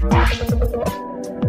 Thank you.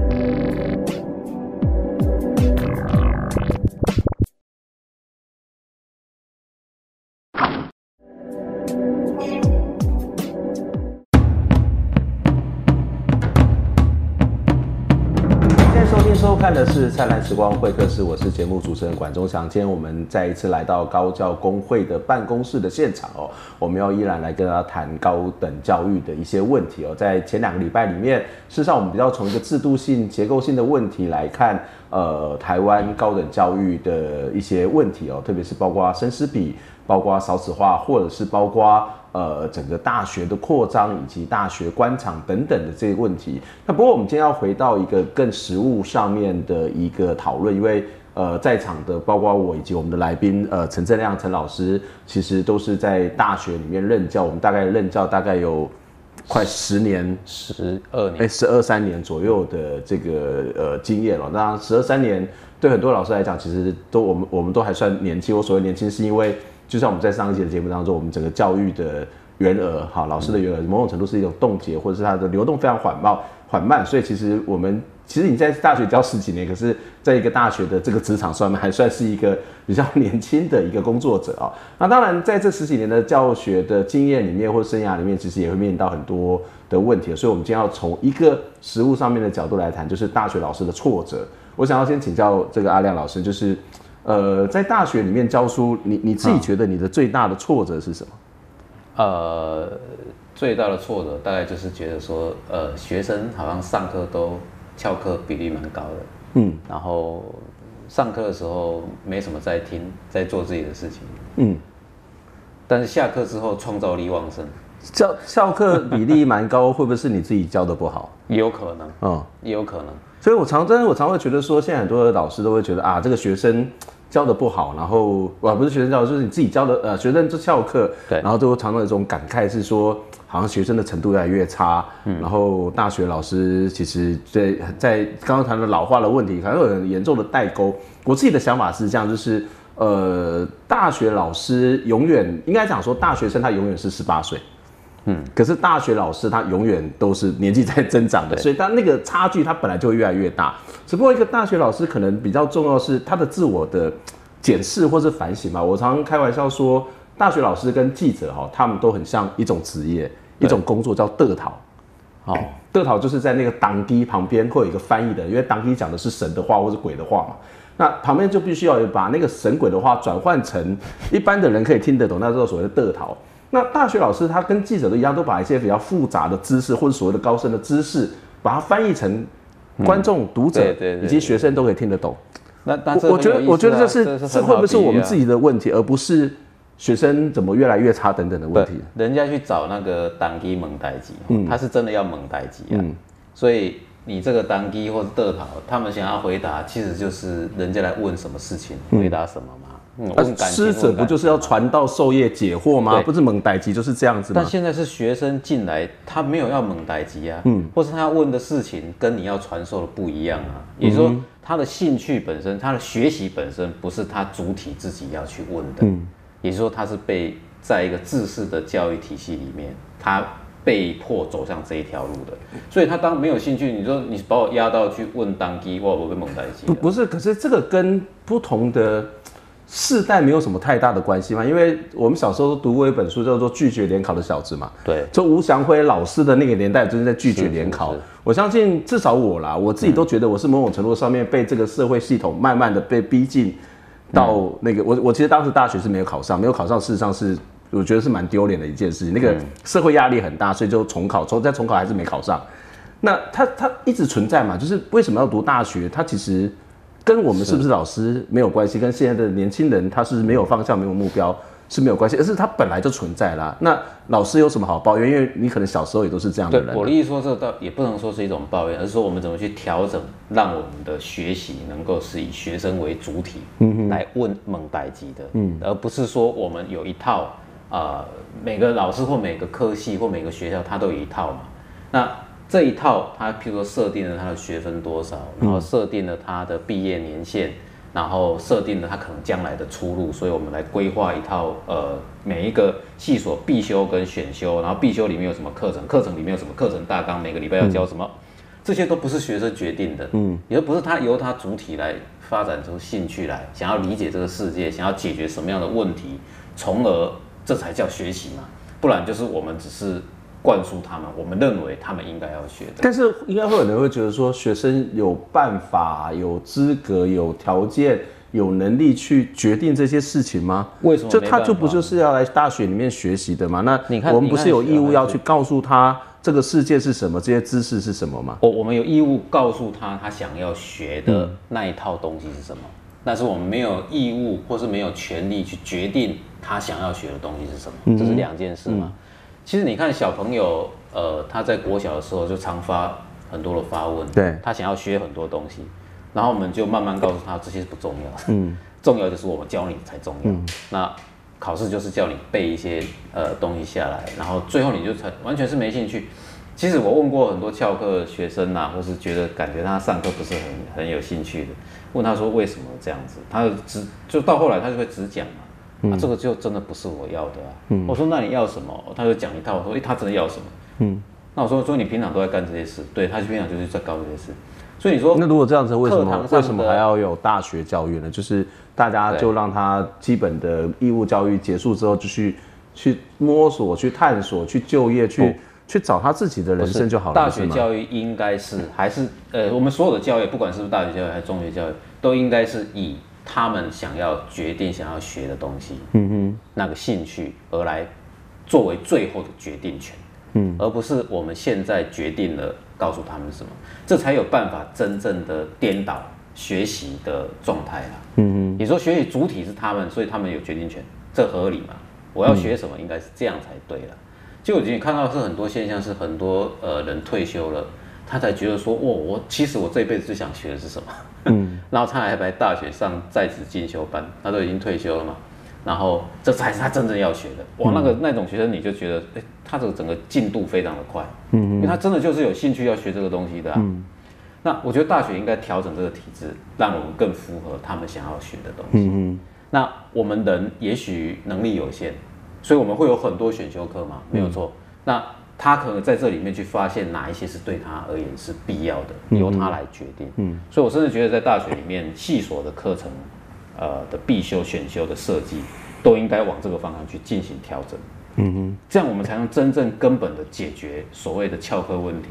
看的是灿烂时光会客室，我是节目主持人管中祥。今天我们再一次来到高教工会的办公室的现场哦，我们要依然来跟大家谈高等教育的一些问题哦。在前两个礼拜里面，事实上我们比较从一个制度性、结构性的问题来看，呃，台湾高等教育的一些问题哦，特别是包括生师比，包括少子化，或者是包括。呃，整个大学的扩张以及大学官场等等的这些问题。那不过我们今天要回到一个更实务上面的一个讨论，因为呃，在场的包括我以及我们的来宾，呃，陈振亮陈老师，其实都是在大学里面任教。我们大概任教大概有快十年，十二年，哎，十二三年左右的这个呃经验了。那十二三年对很多老师来讲，其实都我们我们都还算年轻。我所谓年轻，是因为。就像我们在上一节的节目当中，我们整个教育的员额，哈，老师的员额，某种程度是一种冻结，或者是它的流动非常缓慢，缓慢。所以其实我们，其实你在大学教十几年，可是在一个大学的这个职场上面，还算是一个比较 年轻的一个工作者啊。那当然，在这十几年的教学的经验里面，或生涯里面，其实也会面临到很多的问题。所以，我们今天要从一个实务上面的角度来谈，就是大学老师的挫折。我想要先请教这个阿亮老师，就是。呃，在大学里面教书，你你自己觉得你的最大的挫折是什么？呃，最大的挫折大概就是觉得说，呃，学生好像上课都翘课比例蛮高的，嗯，然后上课的时候没什么在听，在做自己的事情，嗯，但是下课之后创造力旺盛。翘翘课比例蛮高，会不会是你自己教的不好？也 有可能，嗯，也有可能。所以我常真的我常会觉得说，现在很多的老师都会觉得啊，这个学生教的不好，然后啊不是学生教，就是你自己教的，呃，学生就翘课，对，然后都常常有一种感慨是说，好像学生的程度越来越差，嗯，然后大学老师其实在在刚刚谈的老化的问题，可能有很严重的代沟。我自己的想法是这样，就是呃，大学老师永远应该讲说，大学生他永远是十八岁。嗯，可是大学老师他永远都是年纪在增长的，所以他那个差距他本来就会越来越大。只不过一个大学老师可能比较重要是他的自我的检视或是反省吧。我常常开玩笑说，大学老师跟记者哈，他们都很像一种职业，一种工作叫得逃。好，得逃就是在那个当机旁边会有一个翻译的，因为当机讲的是神的话或是鬼的话嘛，那旁边就必须要把那个神鬼的话转换成一般的人可以听得懂，那叫所谓的得逃。那大学老师他跟记者都一样，都把一些比较复杂的知识或者所谓的高深的知识，把它翻译成观众、读者以及学生都可以听得懂。那我觉得，我觉得这是这会不会是我们自己的问题，而不是学生怎么越来越差等等的问题？人家去找那个当机蒙代志，他是真的要蒙代机啊。所以你这个当机或者得逃，他们想要回答，其实就是人家来问什么事情，回答什么嘛。那师者不就是要传道授业解惑吗？不是蒙代志就是这样子吗？但现在是学生进来，他没有要蒙代志啊，嗯，或是他要问的事情跟你要传授的不一样啊。也就是说，他的兴趣本身，他的学习本身不是他主体自己要去问的，嗯，也就是说，他是被在一个制式的教育体系里面，他被迫走向这一条路的。所以他当没有兴趣，你说你把我压到去问当机，我我会蒙代志。不不是，可是这个跟不同的。世代没有什么太大的关系嘛，因为我们小时候都读过一本书，叫做《拒绝联考的小子》嘛。对，就吴祥辉老师的那个年代，就是在拒绝联考。我相信至少我啦，我自己都觉得我是某种程度上面被这个社会系统慢慢的被逼近到那个。我我其实当时大学是没有考上，没有考上，事实上是我觉得是蛮丢脸的一件事情。那个社会压力很大，所以就重考，重再重考还是没考上。那他他一直存在嘛，就是为什么要读大学？他其实。跟我们是不是老师没有关系，跟现在的年轻人他是没有方向、没有目标是没有关系，而是他本来就存在啦。那老师有什么好抱怨？因为你可能小时候也都是这样的人。对，我的意思说，这倒也不能说是一种抱怨，而是说我们怎么去调整，让我们的学习能够是以学生为主体，嗯，来问蒙代级的，嗯，而不是说我们有一套啊、呃，每个老师或每个科系或每个学校他都有一套嘛，那。这一套，它譬如说设定了它的学分多少，然后设定了它的毕业年限，然后设定了他可能将来的出路，所以我们来规划一套呃每一个系所必修跟选修，然后必修里面有什么课程，课程里面有什么课程大纲，每个礼拜要教什么，嗯、这些都不是学生决定的，嗯，也不是他由他主体来发展出兴趣来，想要理解这个世界，想要解决什么样的问题，从而这才叫学习嘛，不然就是我们只是。灌输他们，我们认为他们应该要学的。但是应该会有人会觉得说，学生有办法、有资格、有条件、有能力去决定这些事情吗？为什么？就他就不就是要来大学里面学习的吗？那你看，我们不是有义务要去告诉他这个世界是什么，这些知识是什么吗？我我们有义务告诉他他想要学的那一套东西是什么，嗯、但是我们没有义务或是没有权利去决定他想要学的东西是什么，嗯、这是两件事嘛。嗯其实你看小朋友，呃，他在国小的时候就常发很多的发问，对，他想要学很多东西，然后我们就慢慢告诉他这些是不重要的，嗯，重要就是我们教你才重要。嗯，那考试就是叫你背一些呃东西下来，然后最后你就成完全是没兴趣。其实我问过很多翘课的学生呐，或是觉得感觉他上课不是很很有兴趣的，问他说为什么这样子，他就只就到后来他就会只讲嘛。嗯、啊，这个就真的不是我要的啊！嗯、我说那你要什么？他就讲一套。我说，诶、欸，他真的要什么？嗯，那我说，所以你平常都在干这些事，对，他平常就是在搞这些事。所以你说，那如果这样子，为什么为什么还要有大学教育呢？就是大家就让他基本的义务教育结束之后，就去去摸索、去探索、去就业、去、哦、去找他自己的人生就好了。大学教育应该是还是呃，我们所有的教育，不管是不是大学教育还是中学教育，都应该是以。他们想要决定想要学的东西，嗯哼，那个兴趣而来作为最后的决定权，嗯，而不是我们现在决定了告诉他们什么，这才有办法真正的颠倒学习的状态啦，嗯哼，你说学习主体是他们，所以他们有决定权，这合理吗？我要学什么，应该是这样才对了。就我已经看到是很多现象，是很多呃人退休了。他才觉得说，哇，我其实我这辈子最想学的是什么？嗯，然后他还来大学上在职进修班，他都已经退休了嘛，然后这才是他真正要学的。哇，那个那种学生你就觉得，哎，他这个整个进度非常的快，嗯，因为他真的就是有兴趣要学这个东西的。嗯，那我觉得大学应该调整这个体制，让我们更符合他们想要学的东西。嗯，那我们人也许能力有限，所以我们会有很多选修课嘛，没有错。那他可能在这里面去发现哪一些是对他而言是必要的，由他来决定。嗯，所以我甚至觉得在大学里面系所的课程，呃的必修、选修的设计，都应该往这个方向去进行调整。嗯哼，这样我们才能真正根本的解决所谓的翘课问题，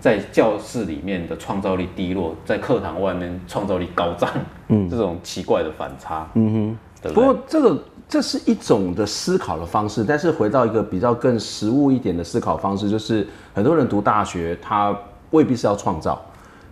在教室里面的创造力低落，在课堂外面创造力高涨。嗯，这种奇怪的反差。嗯哼，对不对？不过这个。这是一种的思考的方式，但是回到一个比较更实务一点的思考方式，就是很多人读大学，他未必是要创造，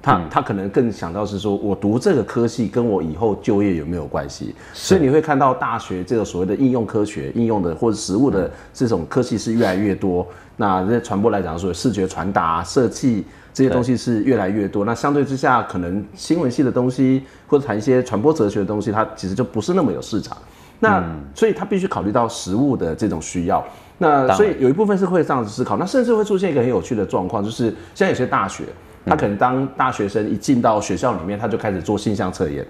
他、嗯、他可能更想到是说，我读这个科系跟我以后就业有没有关系？所以你会看到大学这个所谓的应用科学、应用的或者实务的这种科系是越来越多。那在传播来讲，说视觉传达、设计这些东西是越来越多。那相对之下，可能新闻系的东西或者谈一些传播哲学的东西，它其实就不是那么有市场。那、嗯、所以他必须考虑到食物的这种需要，那所以有一部分是会这样子思考，那甚至会出现一个很有趣的状况，就是现在有些大学，他可能当大学生一进到学校里面，他就开始做性向测验，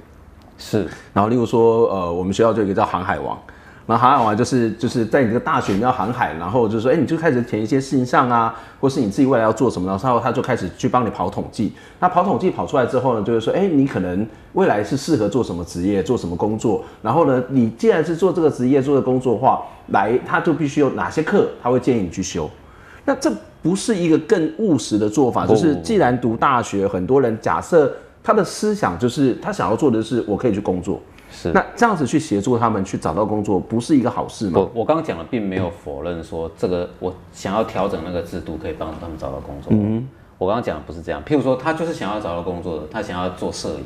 是，然后例如说，呃，我们学校就有一个叫航海王。然后航海王就是就是在你这个大学你要航海，然后就是说，哎，你就开始填一些事情上啊，或是你自己未来要做什么，然后他就开始去帮你跑统计。那跑统计跑出来之后呢，就是说，哎，你可能未来是适合做什么职业，做什么工作。然后呢，你既然是做这个职业、做这个工作的话，来，他就必须有哪些课，他会建议你去修。那这不是一个更务实的做法，就是既然读大学，很多人假设他的思想就是他想要做的是，我可以去工作。是，那这样子去协助他们去找到工作，不是一个好事吗？我我刚刚讲的并没有否认说这个我想要调整那个制度可以帮助他们找到工作。嗯，我刚刚讲的不是这样。譬如说，他就是想要找到工作的，他想要做摄影，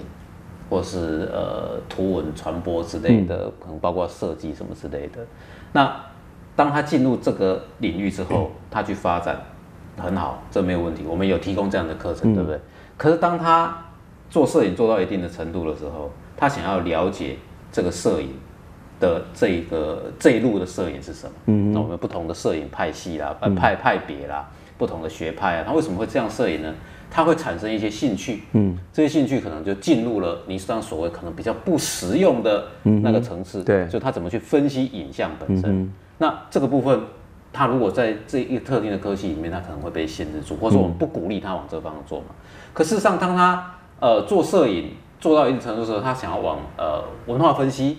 或是呃图文传播之类的，可能包括设计什么之类的。那当他进入这个领域之后，他去发展很好，这没有问题。我们有提供这样的课程，对不对？可是当他做摄影做到一定的程度的时候，他想要了解这个摄影的这个这一路的摄影是什么？嗯，那我们不同的摄影派系啦、派派别啦，不同的学派啊，他为什么会这样摄影呢？他会产生一些兴趣，嗯，这些兴趣可能就进入了你上所谓可能比较不实用的那个层次，对，就他怎么去分析影像本身。那这个部分，他如果在这一个特定的科系里面，他可能会被限制住，或者说我们不鼓励他往这方向做嘛。可事实上，当他呃做摄影做到一定程度的时候，他想要往呃文化分析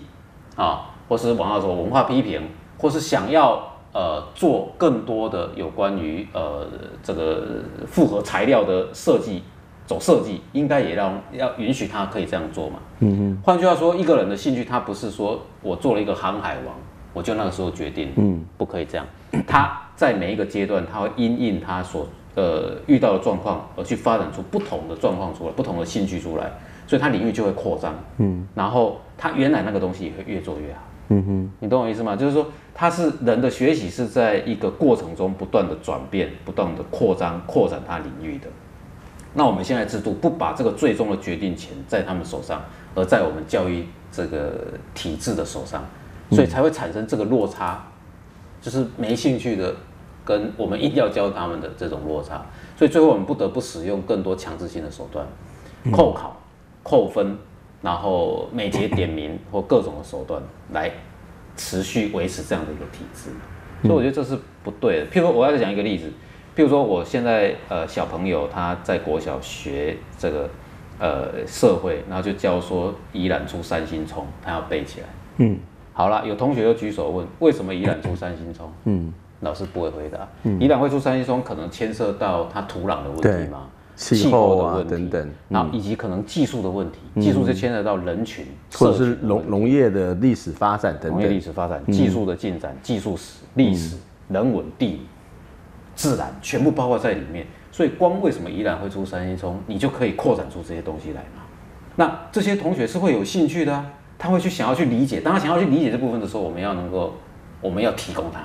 啊，或是往那种文化批评，或是想要。呃，做更多的有关于呃这个复合材料的设计，走设计，应该也让要允许他可以这样做嘛。嗯嗯。换句话说，一个人的兴趣，他不是说我做了一个航海王，我就那个时候决定，嗯，不可以这样。他在每一个阶段，他会因应他所呃遇到的状况而去发展出不同的状况出来，不同的兴趣出来，所以它领域就会扩张。嗯。然后它原来那个东西也会越做越好。嗯哼，你懂我意思吗？就是说，它是人的学习是在一个过程中不断的转变、不断的扩张、扩展它领域的。那我们现在制度不把这个最终的决定权在他们手上，而在我们教育这个体制的手上，所以才会产生这个落差，就是没兴趣的跟我们硬要教他们的这种落差。所以最后我们不得不使用更多强制性的手段，扣考、扣分。然后每节点名或各种的手段来持续维持这样的一个体制，所以我觉得这是不对的。譬如说，我要再讲一个例子，譬如说，我现在呃小朋友他在国小学这个呃社会，然后就教说宜兰出三星葱，他要背起来。嗯，好了，有同学就举手问，为什么宜兰出三星葱？嗯，老师不会回答。宜兰会出三星葱，可能牵涉到它土壤的问题吗？气候的问题等等，那以及可能技术的问题，技术就牵扯到人群，或者是农农业的历史发展等等，农业历史发展、技术的进展、技术史、历史、人文、地理、自然，全部包括在里面。所以，光为什么宜兰会出三星葱，你就可以扩展出这些东西来嘛？那这些同学是会有兴趣的啊，他会去想要去理解。当他想要去理解这部分的时候，我们要能够，我们要提供他。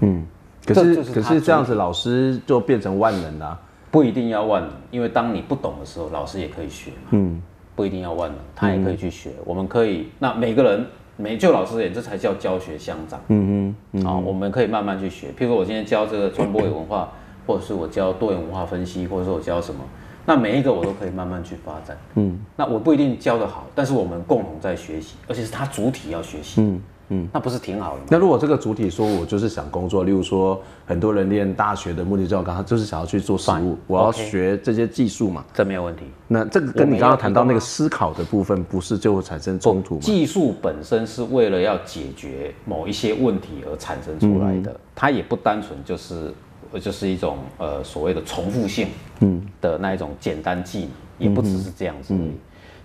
嗯，可是可是这样子，老师就变成万能了。不一定要万能，因为当你不懂的时候，老师也可以学嘛。嗯，不一定要万能，他也可以去学。嗯、我们可以，那每个人，每就老师而言，这才叫教学相长。嗯嗯，啊，我们可以慢慢去学。譬如说，我今天教这个传播与文化，或者是我教多元文化分析，或者说我教什么，那每一个我都可以慢慢去发展。嗯，那我不一定教得好，但是我们共同在学习，而且是他主体要学习。嗯。嗯，那不是挺好的吗？那如果这个主体说，我就是想工作，例如说，很多人念大学的目的，就我刚刚就是想要去做实务，我要学这些技术嘛，这没有问题。那这个跟你刚刚谈到那个思考的部分，不是就会产生冲突吗？技术本身是为了要解决某一些问题而产生出来的，它也不单纯就是就是一种呃所谓的重复性嗯的那一种简单技能，也不只是这样子而已。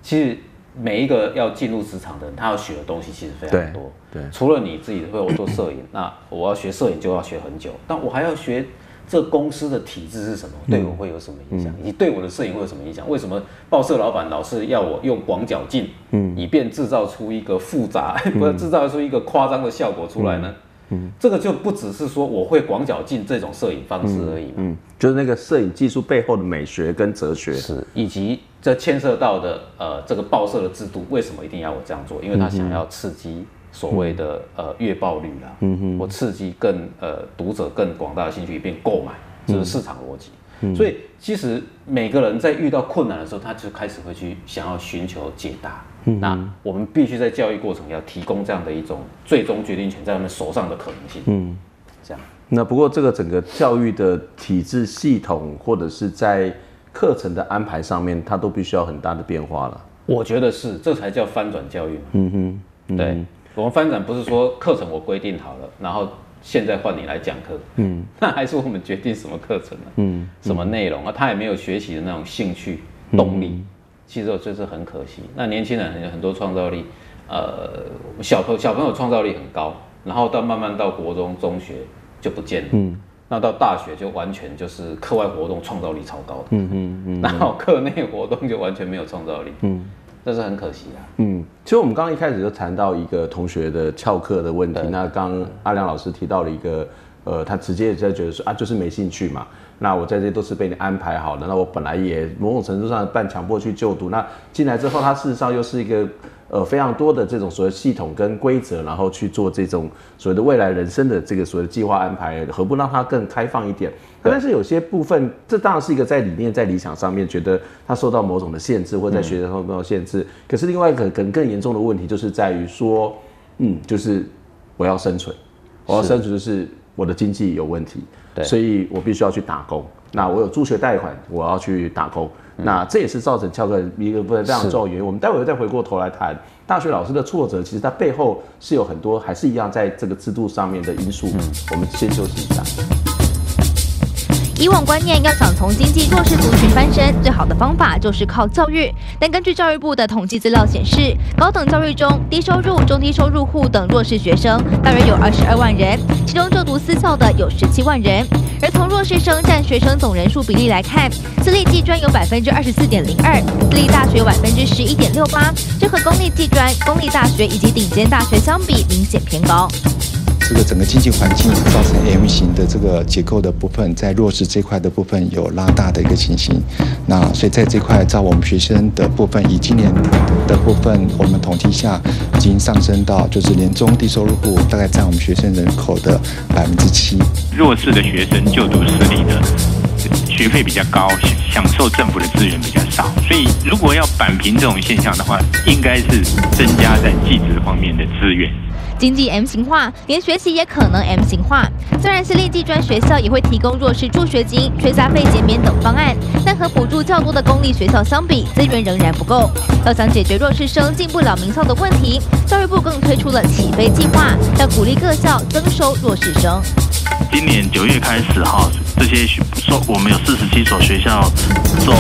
其实。每一个要进入职场的人，他要学的东西其实非常多。对，对除了你自己会我做摄影，那我要学摄影就要学很久。但我还要学这公司的体制是什么，对我会有什么影响，以及对我的摄影会有什么影响？为什么报社老板老是要我用广角镜，嗯，以便制造出一个复杂，不是制造出一个夸张的效果出来呢？嗯，这个就不只是说我会广角镜这种摄影方式而已嘛，嗯，就是那个摄影技术背后的美学跟哲学，是以及这牵涉到的呃这个报社的制度，为什么一定要我这样做？因为他想要刺激所谓的呃月报率啦，嗯哼，我刺激更呃读者更广大的兴趣，以便购买，这，就是市场逻辑。所以，其实每个人在遇到困难的时候，他就开始会去想要寻求解答。嗯、那我们必须在教育过程要提供这样的一种最终决定权在他们手上的可能性。嗯，这样。那不过这个整个教育的体制系统，或者是在课程的安排上面，它都必须要很大的变化了。我觉得是，这才叫翻转教育。嗯哼，嗯哼对，我们翻转不是说课程我规定好了，然后。现在换你来讲课，嗯，那还是我们决定什么课程呢？嗯，什么内容啊？他也没有学习的那种兴趣、动力，其实这是很可惜。那年轻人很很多创造力，呃，小朋小朋友创造力很高，然后到慢慢到国中、中学就不见了，嗯，那到大学就完全就是课外活动创造力超高的，嗯嗯嗯，然后课内活动就完全没有创造力，嗯。这是很可惜的。嗯，其实我们刚刚一开始就谈到一个同学的翘课的问题。对那刚阿良老师提到了一个，呃，他直接在觉得说啊，就是没兴趣嘛。那我在这都是被你安排好的。那我本来也某种程度上半强迫去就读。那进来之后，他事实上又是一个呃非常多的这种所谓系统跟规则，然后去做这种所谓的未来人生的这个所谓的计划安排，何不让它更开放一点？但是有些部分，这当然是一个在理念、在理想上面觉得它受到某种的限制，或在学生上受到限制。可是另外一个可能更严重的问题，就是在于说，嗯，就是我要生存，我要生存就是我的经济有问题，对，所以我必须要去打工。那我有助学贷款，我要去打工。那这也是造成翘课一个部分非常重要的原因。我们待会再回过头来谈大学老师的挫折，其实它背后是有很多还是一样在这个制度上面的因素。我们先休息一下。以往观念要想从经济弱势族群翻身，最好的方法就是靠教育。但根据教育部的统计资料显示，高等教育中低收入、中低收入户等弱势学生大约有二十二万人，其中就读私校的有十七万人。而从弱势生占学生总人数比例来看，私立技专有百分之二十四点零二，私立大学有百分之十一点六八，这和公立技专、公立大学以及顶尖大学相比，明显偏高。这个整个经济环境造成 M 型的这个结构的部分，在弱势这块的部分有拉大的一个情形。那所以在这块，照我们学生的部分，以今年的部分，我们统计下已经上升到，就是年中低收入户大概占我们学生人口的百分之七。弱势的学生就读私立的，学费比较高，享受政府的资源比较少。所以如果要扳平这种现象的话，应该是增加在技职方面的资源。经济 M 型化，连学习也可能 M 型化。虽然私立技专学校也会提供弱势助学金、学杂费减免等方案，但和补助较多的公立学校相比，资源仍然不够。要想解决弱势生进不了名校的问题，教育部更推出了起飞计划，要鼓励各校增收弱势生。今年九月开始哈，这些说我们有四十七所学校做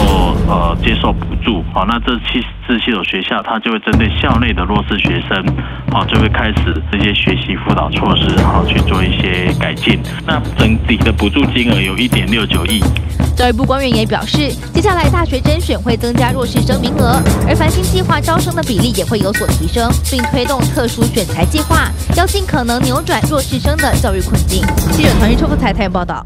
呃接受补助，好，那这七四十七所学校，它就会针对校内的弱势学生，好，就会开始这些学习辅导措施，好去做一些改进。那整体的补助金额有一点六九亿。教育部官员也表示，接下来大学甄选会增加弱势生名额，而繁星计划招生的比例也会有所提升，并推动特殊选才计划，要尽可能扭转弱势生的教育困境。记者团日出福台台报道。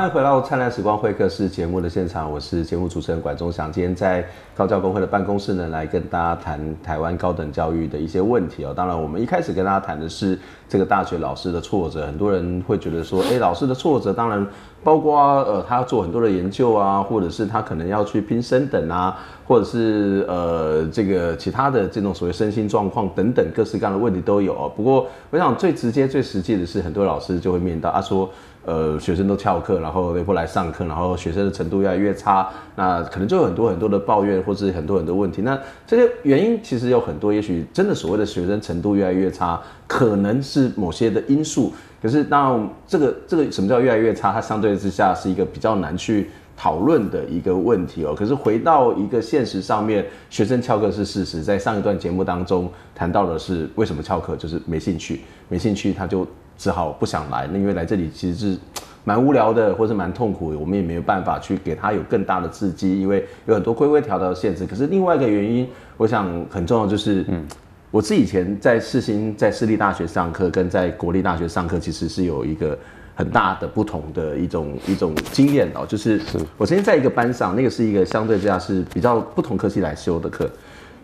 欢迎回到《灿烂时光会客室》节目的现场，我是节目主持人管中祥。今天在高教工会的办公室呢，来跟大家谈台湾高等教育的一些问题哦。当然，我们一开始跟大家谈的是这个大学老师的挫折。很多人会觉得说，哎，老师的挫折，当然包括呃，他要做很多的研究啊，或者是他可能要去拼升等啊，或者是呃，这个其他的这种所谓身心状况等等各式各样的问题都有哦。不过，我想最直接、最实际的是，很多老师就会面到，他说。呃，学生都翘课，然后也不来上课，然后学生的程度越来越差，那可能就有很多很多的抱怨，或是很多很多问题。那这些原因其实有很多，也许真的所谓的学生程度越来越差，可能是某些的因素。可是当然，这个这个什么叫越来越差？它相对之下是一个比较难去讨论的一个问题哦。可是回到一个现实上面，学生翘课是事实。在上一段节目当中谈到的是为什么翘课，就是没兴趣，没兴趣他就。只好不想来，那因为来这里其实是蛮无聊的，或是蛮痛苦的，我们也没有办法去给他有更大的刺激，因为有很多规规条条的限制。可是另外一个原因，我想很重要就是，嗯，我自己以前在世新在私立大学上课，跟在国立大学上课，其实是有一个很大的不同的一种一种经验哦，就是我曾经在一个班上，那个是一个相对之下是比较不同科系来修的课，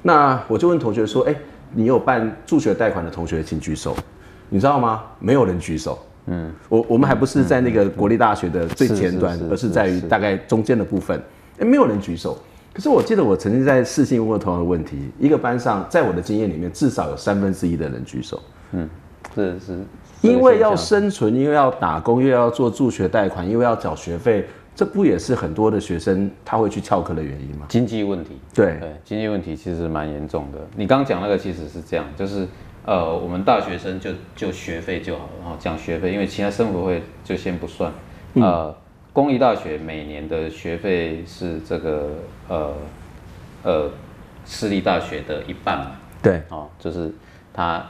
那我就问同学说，哎，你有办助学贷款的同学请举手。你知道吗？没有人举手。嗯，我我们还不是在那个国立大学的最前端，而是在于大概中间的部分。哎，没有人举手。可是我记得我曾经在世新问过同样的问题，一个班上，在我的经验里面，至少有三分之一的人举手。嗯，是是因为要生存，因为要打工，又要做助学贷款，因为要缴学费，这不也是很多的学生他会去翘课的原因吗？经济问题。对对，经济问题其实蛮严重的。你刚刚讲那个其实是这样，就是。呃，我们大学生就就学费就好了，然后讲学费，因为其他生活费就先不算。呃，公立大学每年的学费是这个呃呃私立大学的一半嘛？对，哦，就是他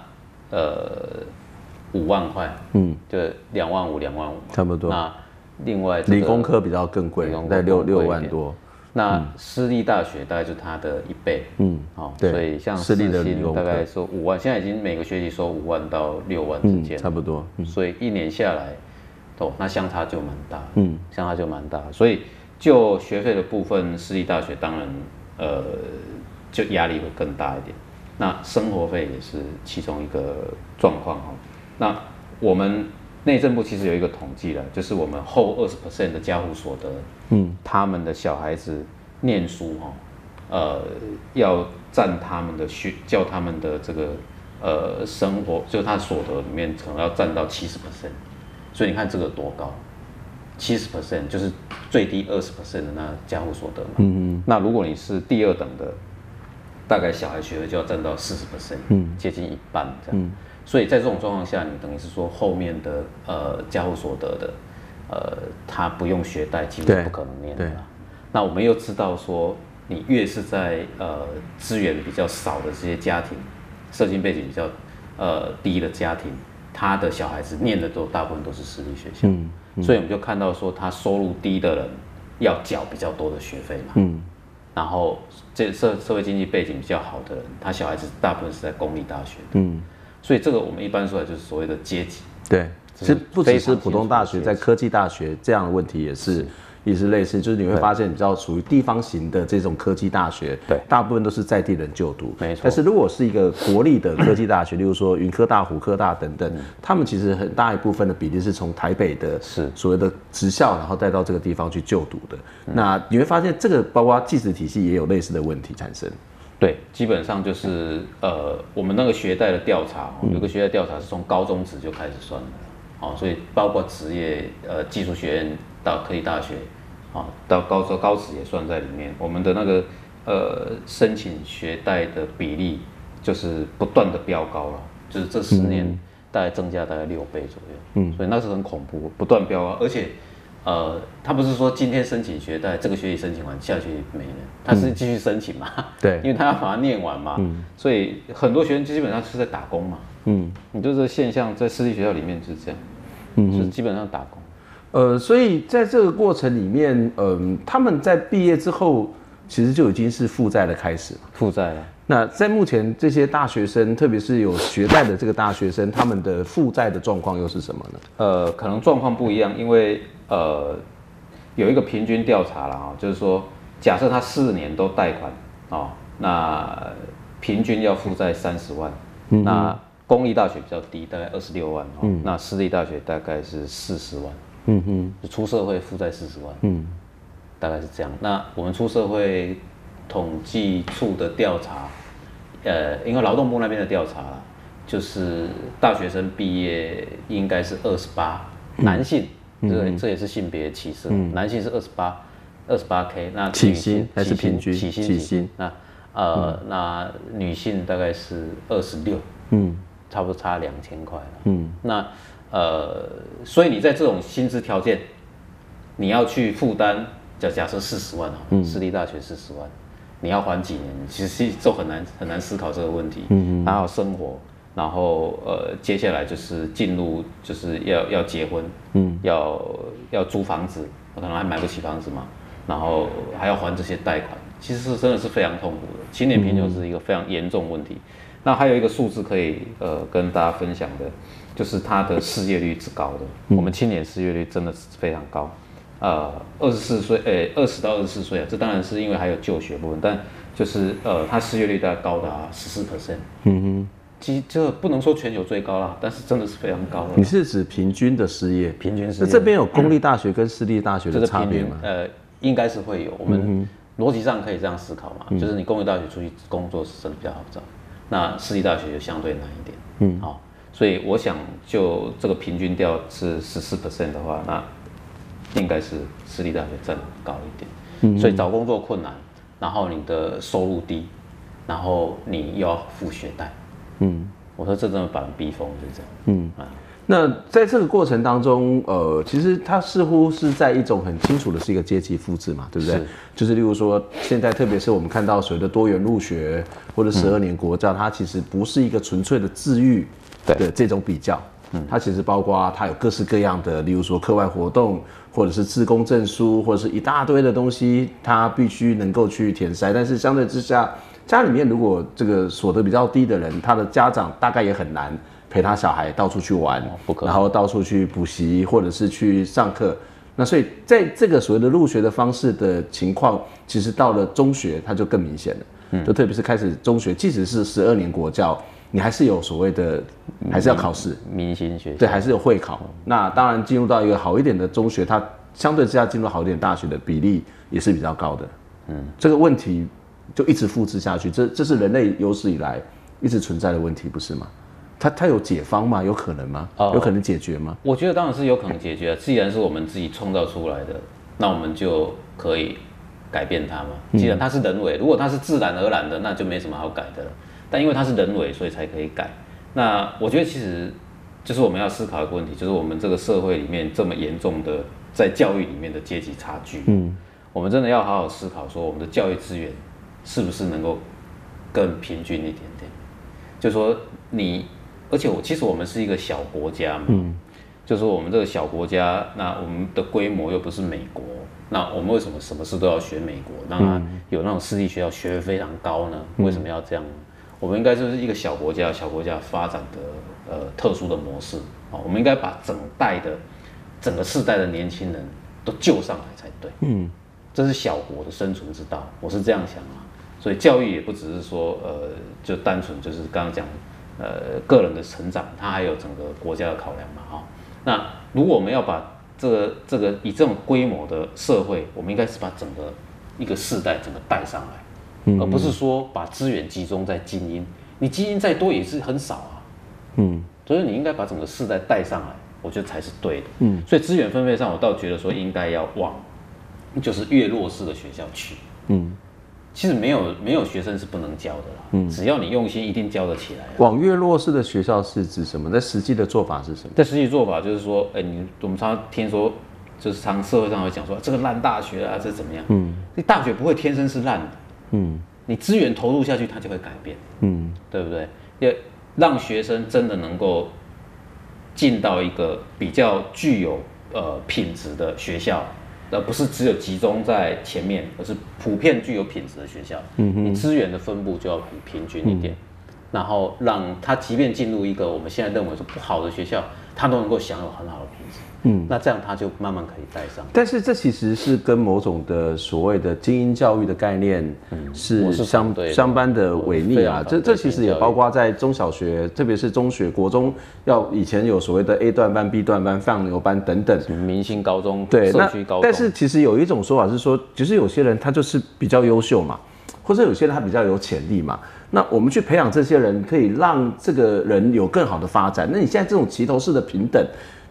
呃五万块，嗯，就两万五两万五，差不多。那另外理工科比较更贵，在六六万多。那私立大学大概就它的一倍，嗯，好，所以像私立的大概说五万，现在已经每个学期收五万到六万之间，差不多。所以一年下来，哦，那相差就蛮大，嗯，相差就蛮大。所以就学费的部分，私立大学当然，呃，就压力会更大一点。那生活费也是其中一个状况哈。那我们内政部其实有一个统计了，就是我们后二十 percent 的家户所得。嗯，他们的小孩子念书哈，呃，要占他们的学教他们的这个呃生活，就他所得里面可能要占到七十 percent，所以你看这个多高，七十 percent 就是最低二十 percent 的那家户所得嘛。嗯嗯。那如果你是第二等的，大概小孩学费就要占到四十 percent，嗯，接近一半这样。嗯。所以在这种状况下，你等于是说后面的呃家户所得的。呃，他不用学贷，几乎不可能念的。那我们又知道说，你越是在呃资源比较少的这些家庭，社经背景比较呃低的家庭，他的小孩子念的都大部分都是私立学校。嗯嗯、所以我们就看到说，他收入低的人要缴比较多的学费嘛。嗯。然后这社社会经济背景比较好的人，他小孩子大部分是在公立大学。嗯。所以这个我们一般说来就是所谓的阶级。对。其实不只是普通大学，在科技大学这样的问题也是，是也是类似，就是你会发现比较属于地方型的这种科技大学，对，大部分都是在地人就读，没错。但是如果是一个国立的科技大学，例如说云科大、虎科大等等，他们其实很大一部分的比例是从台北的，是所谓的职校，然后带到这个地方去就读的。那你会发现，这个包括技职体系也有类似的问题产生。对，基本上就是呃，我们那个学贷的调查，有个学贷调查是从高中职就开始算的。哦，所以包括职业呃技术学院到科技大学，啊，到高中高职也算在里面。我们的那个呃申请学贷的比例就是不断的飙高了，就是这十年大概增加大概六倍左右。嗯，所以那是很恐怖，不断飙高，而且呃，他不是说今天申请学贷，这个学期申请完，下学期没了，他是继续申请嘛？对，因为他要把它念完嘛。嗯，所以很多学生基本上是在打工嘛。嗯，你就这个现象在私立学校里面就是这样，嗯，是基本上打工。呃，所以在这个过程里面，嗯、呃，他们在毕业之后，其实就已经是负债的开始了。负债了。那在目前这些大学生，特别是有学贷的这个大学生，他们的负债的状况又是什么呢？呃，可能状况不一样，因为呃，有一个平均调查了啊，就是说，假设他四年都贷款哦，那平均要负债三十万，嗯、那。公立大学比较低，大概二十六万，嗯，那私立大学大概是四十万，嗯哼，就出社会负债四十万，嗯，大概是这样。那我们出社会统计处的调查，呃，因为劳动部那边的调查，就是大学生毕业应该是二十八，男性，这个这也是性别歧视，嗯，男性是二十八，二十八 K，那起薪还是平均？起薪起薪，那呃，那女性大概是二十六，嗯。差不多差两千块了。嗯，那呃，所以你在这种薪资条件，你要去负担，假假设四十万哈，私立大学四十万，你要还几年？其实都很难很难思考这个问题。嗯嗯，然后生活，然后呃，接下来就是进入就是要要结婚，嗯，要要租房子，我可能还买不起房子嘛，然后还要还这些贷款，其实是真的是非常痛苦的。青年贫穷是一个非常严重问题。那还有一个数字可以呃跟大家分享的，就是他的失业率之高的。我们青年失业率真的是非常高，呃，二十四岁，诶，二十到二十四岁啊，这当然是因为还有就学部分，但就是呃，他失业率大概高达十四 percent。嗯哼，其实这不能说全球最高啦，但是真的是非常高了。你是指平均的失业？平均失业。那这边有公立大学跟私立大学的差别吗？呃，应该是会有。我们逻辑上可以这样思考嘛，就是你公立大学出去工作是真的比较好找。那私立大学就相对难一点，嗯，好，所以我想就这个平均掉是十四 percent 的话，那应该是私立大学占高一点，嗯，所以找工作困难，然后你的收入低，然后你又要付学贷，嗯，我说这真的把人逼疯，就这样，嗯啊。那在这个过程当中，呃，其实它似乎是在一种很清楚的是一个阶级复制嘛，对不对？是。就是例如说，现在特别是我们看到所谓的多元入学或者十二年国教，嗯、它其实不是一个纯粹的自愈的这种比较，嗯，它其实包括它有各式各样的，例如说课外活动，或者是自工证书，或者是一大堆的东西，它必须能够去填塞。但是相对之下，家里面如果这个所得比较低的人，他的家长大概也很难陪他小孩到处去玩，不可，然后到处去补习或者是去上课。那所以在这个所谓的入学的方式的情况，其实到了中学，它就更明显了。嗯，就特别是开始中学，即使是十二年国教。你还是有所谓的，还是要考试，明星学对，还是有会考。那当然进入到一个好一点的中学，它相对之下进入好一点大学的比例也是比较高的。嗯，这个问题就一直复制下去，这这是人类有史以来一直存在的问题，不是吗？它它有解方吗？有可能吗？有可能解决吗？我觉得当然是有可能解决。既然是我们自己创造出来的，那我们就可以改变它嘛。既然它是人为，如果它是自然而然的，那就没什么好改的了。但因为它是人为，所以才可以改。那我觉得其实就是我们要思考一个问题，就是我们这个社会里面这么严重的在教育里面的阶级差距。嗯，我们真的要好好思考，说我们的教育资源是不是能够更平均一点点？就说你，而且我其实我们是一个小国家嘛。嗯，就说我们这个小国家，那我们的规模又不是美国，那我们为什么什么事都要学美国？那有那种私立学校学费非常高呢？为什么要这样？我们应该就是一个小国家，小国家发展的呃特殊的模式啊，我们应该把整代的整个世代的年轻人都救上来才对。嗯，这是小国的生存之道，我是这样想啊。所以教育也不只是说呃就单纯就是刚刚讲呃个人的成长，它还有整个国家的考量嘛哈。那如果我们要把这个这个以这种规模的社会，我们应该是把整个一个世代整个带上来。而不是说把资源集中在精英，你精英再多也是很少啊。嗯，所以你应该把整个世代带上来，我觉得才是对的。嗯，所以资源分配上，我倒觉得说应该要往，就是越弱势的学校去。嗯，其实没有没有学生是不能教的啦。嗯，只要你用心，一定教得起来。往越弱势的学校是指什么？在实际的做法是什么？在实际做法就是说，哎，你我们常常听说，就是常社会上会讲说这个烂大学啊，这怎么样？嗯，你大学不会天生是烂的。嗯，你资源投入下去，它就会改变。嗯，对不对？要让学生真的能够进到一个比较具有呃品质的学校，而不是只有集中在前面，而是普遍具有品质的学校。你资源的分布就要很平均一点，嗯、然后让他即便进入一个我们现在认为是不好的学校，他都能够享有很好的品质。嗯，那这样他就慢慢可以带上。但是这其实是跟某种的所谓的精英教育的概念是相相班的违逆啊。这这其实也包括在中小学，特别是中学、国中，要以前有所谓的 A 段班、B 段班、放牛班等等。明星高中、对，社区高中。但是其实有一种说法是说，其实有些人他就是比较优秀嘛，或者有些人他比较有潜力嘛。那我们去培养这些人，可以让这个人有更好的发展。那你现在这种齐头式的平等。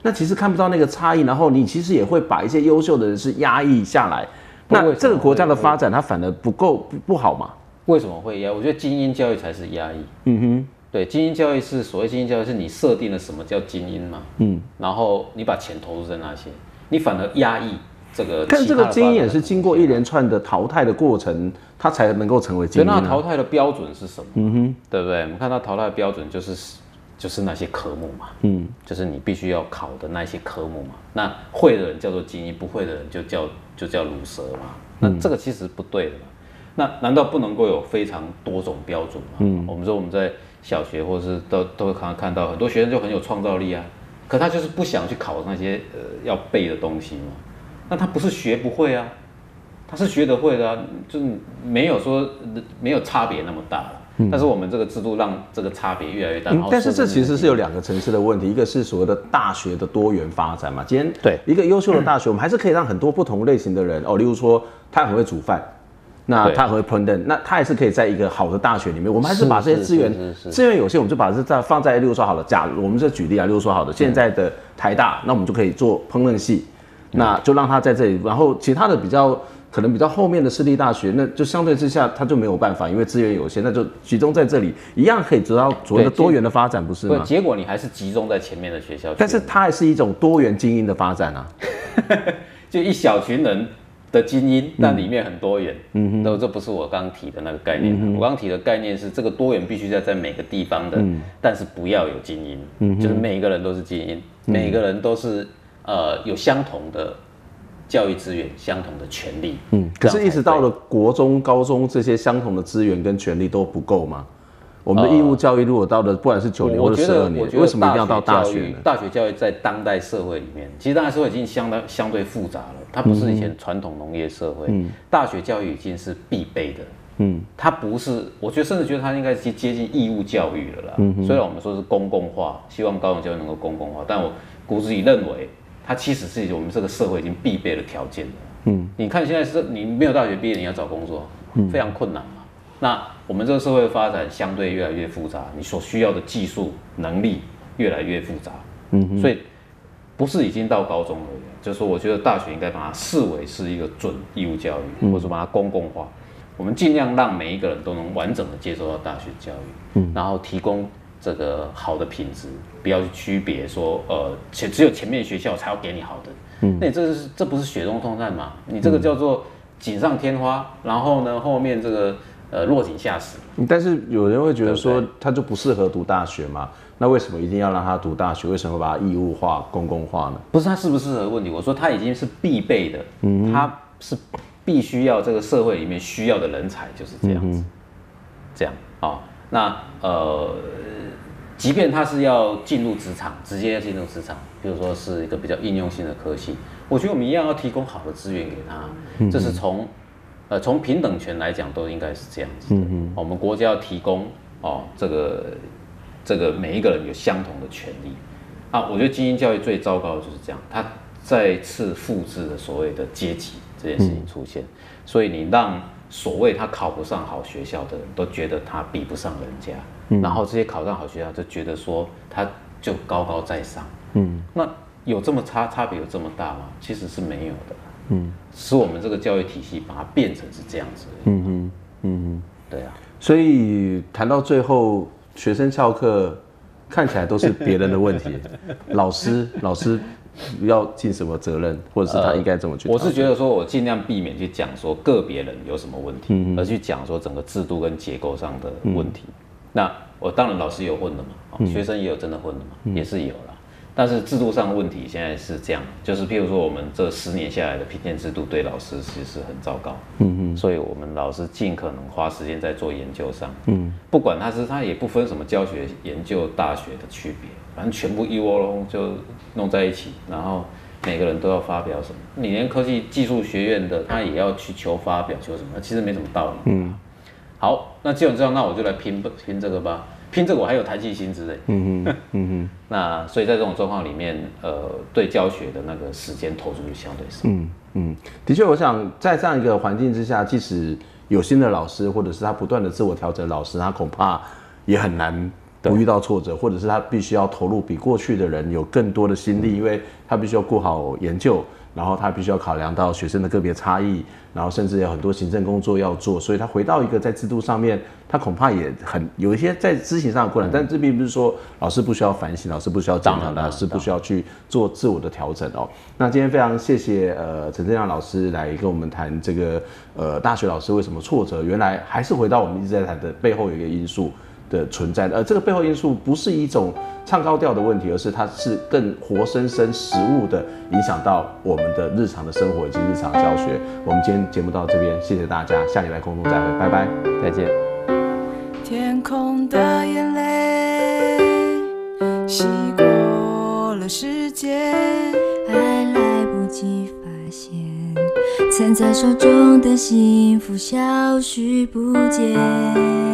那其实看不到那个差异，然后你其实也会把一些优秀的人是压抑下来。那这个国家的发展，它反而不够不，不好嘛？为什么会压？我觉得精英教育才是压抑。嗯哼，对，精英教育是所谓精英教育，是你设定了什么叫精英嘛？嗯，然后你把钱投入在那些，你反而压抑这个。但这个精英也是经过一连串的淘汰的过程，他才能够成为精英。那淘汰的标准是什么？嗯哼，对不对？我们看到淘汰的标准就是。就是那些科目嘛，嗯，就是你必须要考的那些科目嘛。那会的人叫做精英，不会的人就叫就叫鲁蛇嘛。那这个其实不对的嘛。那难道不能够有非常多种标准吗？嗯，我们说我们在小学或是都都会常常看到很多学生就很有创造力啊，可他就是不想去考那些呃要背的东西嘛。那他不是学不会啊，他是学得会的啊，就是没有说没有差别那么大了。但是我们这个制度让这个差别越来越大。但是这其实是有两个层次的问题，一个是所谓的大学的多元发展嘛。今天对一个优秀的大学，我们还是可以让很多不同类型的人哦，例如说他很会煮饭，那他很会烹饪，那他也是可以在一个好的大学里面。我们还是把这些资源资源有限，我们就把这在放在例如说好了，假如我们这举例啊，例如说好的现在的台大，那我们就可以做烹饪系，那就让他在这里，然后其他的比较。可能比较后面的私立大学，那就相对之下他就没有办法，因为资源有限，那就集中在这里，一样可以得到所谓的多元的发展，不是吗？结果你还是集中在前面的学校，但是它还是一种多元精英的发展啊，就一小群人的精英，但里面很多元。嗯哼，这这不是我刚刚提的那个概念。嗯、我刚刚提的概念是这个多元必须要在每个地方的，嗯、但是不要有精英。嗯，就是每一个人都是精英，嗯、每个人都是呃有相同的教育资源、相同的权利。嗯，可是，一直到了国中、高中，这些相同的资源跟权利都不够吗？我们的义务教育如果到了，不管是九年或者十二年，为什么一定要到大学呢？大学教育在当代社会里面，其实当代社会已经相当相对复杂了。它不是以前传统农业社会，嗯、大学教育已经是必备的。嗯，它不是，我觉得甚至觉得它应该是接近义务教育了啦。嗯，虽然我们说是公共化，希望高等教育能够公共化，但我骨子里认为，它其实是我们这个社会已经必备的条件了。嗯，你看现在是，你没有大学毕业，你要找工作，非常困难嘛。那我们这个社会发展相对越来越复杂，你所需要的技术能力越来越复杂，嗯，所以不是已经到高中了，就是说，我觉得大学应该把它视为是一个准义务教育，或者说把它公共化，我们尽量让每一个人都能完整的接受到大学教育，嗯，然后提供这个好的品质，不要去区别说，呃，前只有前面学校才要给你好的，嗯，那你这是这不是雪中送炭吗？你这个叫做锦上添花，然后呢，后面这个。呃，落井下石。但是有人会觉得说，他就不适合读大学嘛？那为什么一定要让他读大学？为什么把它义务化、公共化呢？不是他适不适合的问题，我说他已经是必备的，嗯，他是必须要这个社会里面需要的人才就是这样子，嗯、这样啊、哦。那呃，即便他是要进入职场，直接要进入职场，比如说是一个比较应用性的科系，我觉得我们一样要提供好的资源给他，嗯、这是从。呃，从平等权来讲，都应该是这样子的。嗯我们国家要提供哦，这个这个每一个人有相同的权利啊。我觉得精英教育最糟糕的就是这样，它再次复制了所谓的阶级这件事情出现。嗯、所以你让所谓他考不上好学校的人都觉得他比不上人家，嗯、然后这些考上好学校就觉得说他就高高在上。嗯，那有这么差差别有这么大吗？其实是没有的。嗯，使我们这个教育体系把它变成是这样子。嗯哼，嗯哼，对啊。所以谈到最后，学生翘课看起来都是别人的问题，老师老师要尽什么责任，或者是他应该怎么去、呃？我是觉得说，我尽量避免去讲说个别人有什么问题，嗯、而去讲说整个制度跟结构上的问题。嗯、那我当然老师有混的嘛，学生也有真的混的嘛，嗯、也是有了。但是制度上的问题现在是这样，就是譬如说我们这十年下来的评鉴制度对老师其实是很糟糕，嗯嗯，所以我们老师尽可能花时间在做研究上，嗯，不管他是他也不分什么教学、研究、大学的区别，反正全部一窝蜂就弄在一起，然后每个人都要发表什么，你连科技技术学院的他也要去求发表求什么，其实没什么道理，嗯，好，那既然这样，那我就来拼拼这个吧。拼这个我还有弹性薪资哎，嗯哼，嗯哼，那所以在这种状况里面，呃，对教学的那个时间投入就相对少，嗯嗯，的确，我想在这样一个环境之下，即使有新的老师，或者是他不断的自我调整，老师他恐怕也很难不遇到挫折，或者是他必须要投入比过去的人有更多的心力，嗯、因为他必须要顾好研究。然后他必须要考量到学生的个别差异，然后甚至有很多行政工作要做，所以他回到一个在制度上面，他恐怕也很有一些在执行上的困难。但这并不是说老师不需要反省，老师不需要检讨，老师不需要去做自我的调整哦。那今天非常谢谢呃陈正亮老师来跟我们谈这个呃大学老师为什么挫折，原来还是回到我们一直在谈的背后有一个因素。的存在的，而这个背后因素不是一种唱高调的问题，而是它是更活生生实物的影响到我们的日常的生活以及日常教学。我们今天节目到这边，谢谢大家，下礼拜空中再会，拜拜，再见。天空的眼泪，洗过了时间，还来不及发现，攒在手中的幸福消失不见。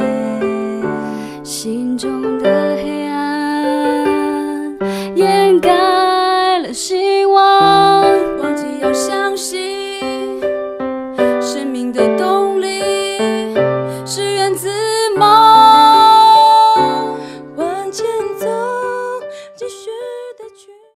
心中的黑。